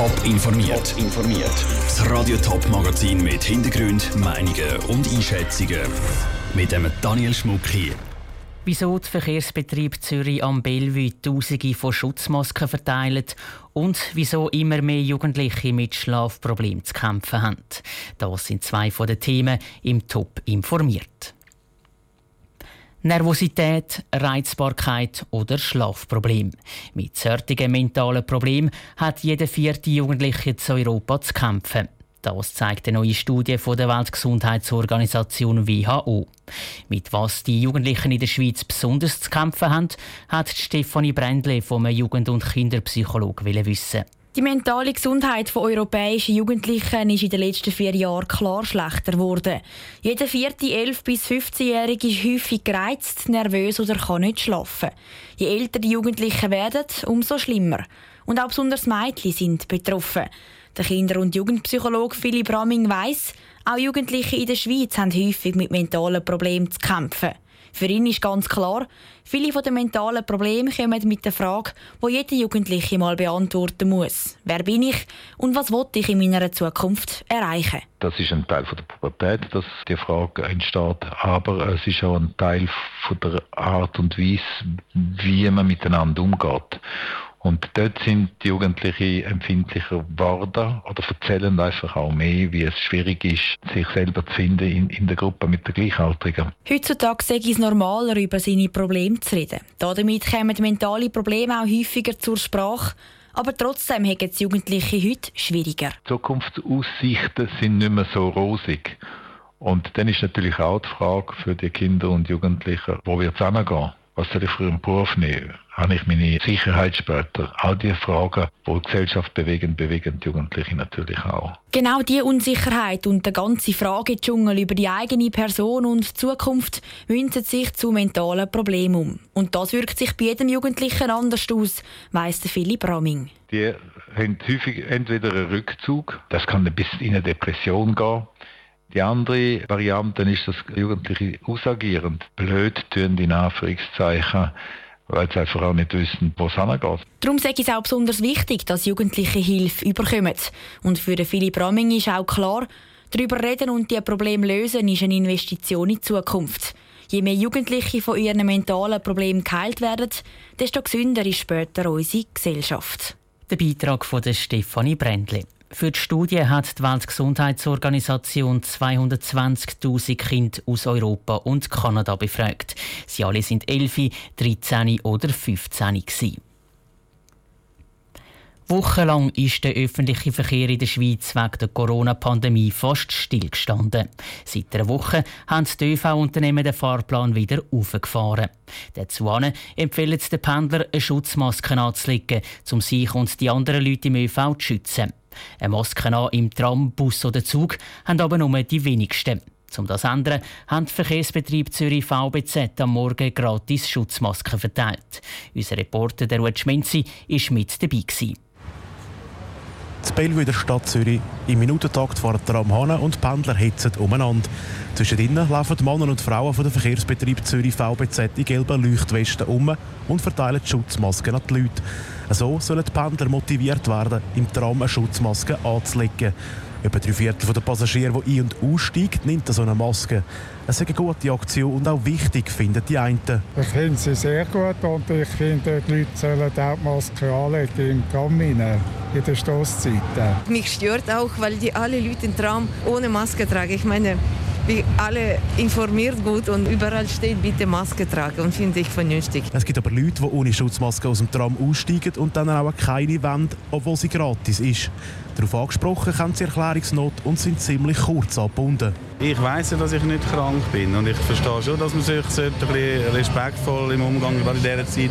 Top informiert. informiert. Das Radio Top Magazin mit Hintergrund, Meinungen und Einschätzungen mit dem Daniel Schmuck hier. Wieso der Verkehrsbetrieb Zürich am Bellevue Tausende von Schutzmasken verteilt und wieso immer mehr Jugendliche mit Schlafproblemen zu kämpfen haben. Das sind zwei von den Themen im Top informiert. Nervosität, Reizbarkeit oder Schlafproblem. Mit solchen mentalen Problemen hat jeder vierte Jugendliche zu Europa zu kämpfen. Das zeigt eine neue Studie von der Weltgesundheitsorganisation WHO. Mit was die Jugendlichen in der Schweiz besonders zu kämpfen haben, hat Stefanie Brändle vom Jugend- und Kinderpsychologe wissen. Die mentale Gesundheit von europäischen Jugendlichen ist in den letzten vier Jahren klar schlechter geworden. Jeder vierte 11- bis 15-Jährige ist häufig gereizt, nervös oder kann nicht schlafen. Je älter die Jugendlichen werden, umso schlimmer. Und auch besonders Mädchen sind betroffen. Der Kinder- und Jugendpsychologe Philipp Ramming weiss, auch Jugendliche in der Schweiz haben häufig mit mentalen Problemen zu kämpfen. Für ihn ist ganz klar, viele von den mentalen Problemen kommen mit der Frage, wo jeder Jugendliche mal beantworten muss. Wer bin ich und was will ich in meiner Zukunft erreichen? Das ist ein Teil von der Pubertät, dass die Frage entsteht, aber es ist auch ein Teil von der Art und Weise, wie man miteinander umgeht. Und dort sind die Jugendlichen empfindlicher geworden oder erzählen einfach auch mehr, wie es schwierig ist, sich selber zu finden in, in der Gruppe mit den Gleichaltrigen. Heutzutage sei es normaler, über seine Probleme zu reden. Damit kommen mentale Probleme auch häufiger zur Sprache. Aber trotzdem haben die Jugendlichen heute schwieriger. Die Zukunftsaussichten sind nicht mehr so rosig. Und dann ist natürlich auch die Frage für die Kinder und Jugendlichen, wo wird es hingehen? Was soll ich für einen Beruf nehmen? Habe ich meine Sicherheit später? All diese Fragen, die die Gesellschaft bewegen, bewegen die Jugendlichen natürlich auch. Genau diese Unsicherheit und der ganze Fragedschungel über die eigene Person und Zukunft münzen sich zu mentalen Problemen um. Und das wirkt sich bei jedem Jugendlichen anders aus, weiss Philipp Ramming. Die haben häufig entweder einen Rückzug, das kann bis in eine Depression gehen, die andere Variante ist, dass Jugendliche ausagieren, blöd tun, in Anführungszeichen, weil sie einfach auch nicht wissen, wo es hingeht. Darum sage ich es auch besonders wichtig, dass Jugendliche Hilfe überkommen. Und für Philipp Ramming ist auch klar, darüber reden und die Probleme lösen ist eine Investition in die Zukunft. Je mehr Jugendliche von ihren mentalen Problemen geheilt werden, desto gesünder ist später unsere Gesellschaft. Der Beitrag von Stefanie Brändli. Für die Studie hat die Weltgesundheitsorganisation 220.000 Kinder aus Europa und Kanada befragt. Sie alle sind 11, 13 oder 15 gewesen. Wochenlang ist der öffentliche Verkehr in der Schweiz wegen der Corona-Pandemie fast stillgestanden. Seit einer Woche haben die ÖV-Unternehmen den Fahrplan wieder aufgefahren. Dazu empfehlen den Pendlern, eine Schutzmaske anzulegen, um sich und die anderen Leute im ÖV zu schützen. Eine Maske an im Tram, Bus oder Zug haben aber nur die wenigsten. Um das zu ändern, haben die Verkehrsbetrieb Zürich VBZ am Morgen gratis Schutzmasken verteilt. Unser Reporter der Ruud Schmenzi war mit dabei. Gewesen. Das Bellevue der Stadt Zürich. Im Minutentakt fahren Tram hin und Pendler hetzen umeinander. Zwischendrin laufen Männer und Frauen von der Verkehrsbetrieb Zürich VBZ in gelben Leuchtwesten um und verteilen Schutzmasken an die Leute. So sollen die Pendler motiviert werden, im Tram eine Schutzmaske anzulegen. Etwa drei Viertel der Passagiere, die ein- und aussteigen, nimmt so eine Maske. Es ist eine gute Aktion und auch wichtig, finden die einen. Ich finde sie sehr gut und ich finde, die Leute sollen auch die Maske anlegen im Tram rein, in den Stosszeiten. Mich stört auch, weil die alle Leute im Tram ohne Maske tragen. Ich meine, wir alle informiert gut und überall steht bitte Maske tragen und finde ich vernünftig. Es gibt aber Leute, die ohne Schutzmaske aus dem Tram aussteigen und dann auch keine wollen, obwohl sie gratis ist. Darauf angesprochen haben sie Erklärungsnot und sind ziemlich kurz angebunden. Ich weiss ja, dass ich nicht krank bin und ich verstehe schon, dass man sich ein bisschen respektvoll im Umgang in dieser Zeit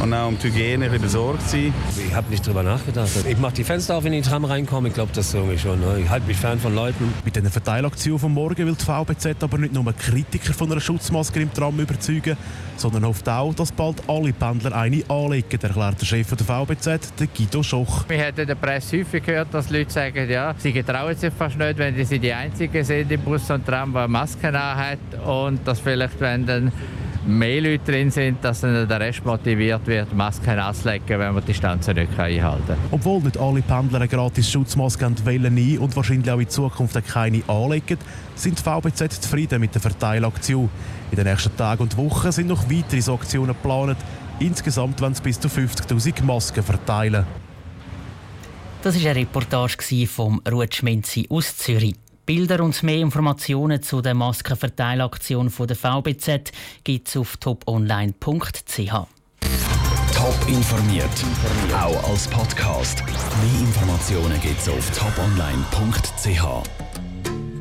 und auch um die Hygiene ein besorgt sein. Ich habe nicht drüber nachgedacht. Ich mache die Fenster auf, wenn ich in die Tram reinkomme. Ich glaube, das ist irgendwie schon. Ne? Ich halte mich fern von Leuten. Mit dieser Verteilaktion von morgen will die VBZ aber nicht nur Kritiker von einer Schutzmaske im Tram überzeugen, sondern hofft auch, dass bald alle Pendler eine anlegen, erklärt der Chef der VBZ, der Guido Schoch. Wir haben in der Presse häufig gehört, dass Leute sagen, ja, sie getrauen sich fast nicht, wenn sie die Einzigen sind im Bus und Tram, die eine Maske hat und dass vielleicht, wenn dann mehr Leute drin sind, dass dann der Rest motiviert wird, Masken anzulegen, wenn man die Distanzen nicht einhalten kann. Obwohl nicht alle Pendler eine gratis Schutzmaske wollen nie und wahrscheinlich auch in Zukunft keine anlegen, sind die VBZ zufrieden mit der Verteilaktion. In den nächsten Tagen und Wochen sind noch weitere so Aktionen geplant. Insgesamt wollen sie bis zu 50'000 Masken verteilen. Das war eine Reportage vom Ruth Schmenzi aus Zürich. Bilder und mehr Informationen zu der Maskenverteilaktion der VBZ gibt es auf toponline.ch. Top informiert, auch als Podcast. Mehr Informationen gibt es auf toponline.ch.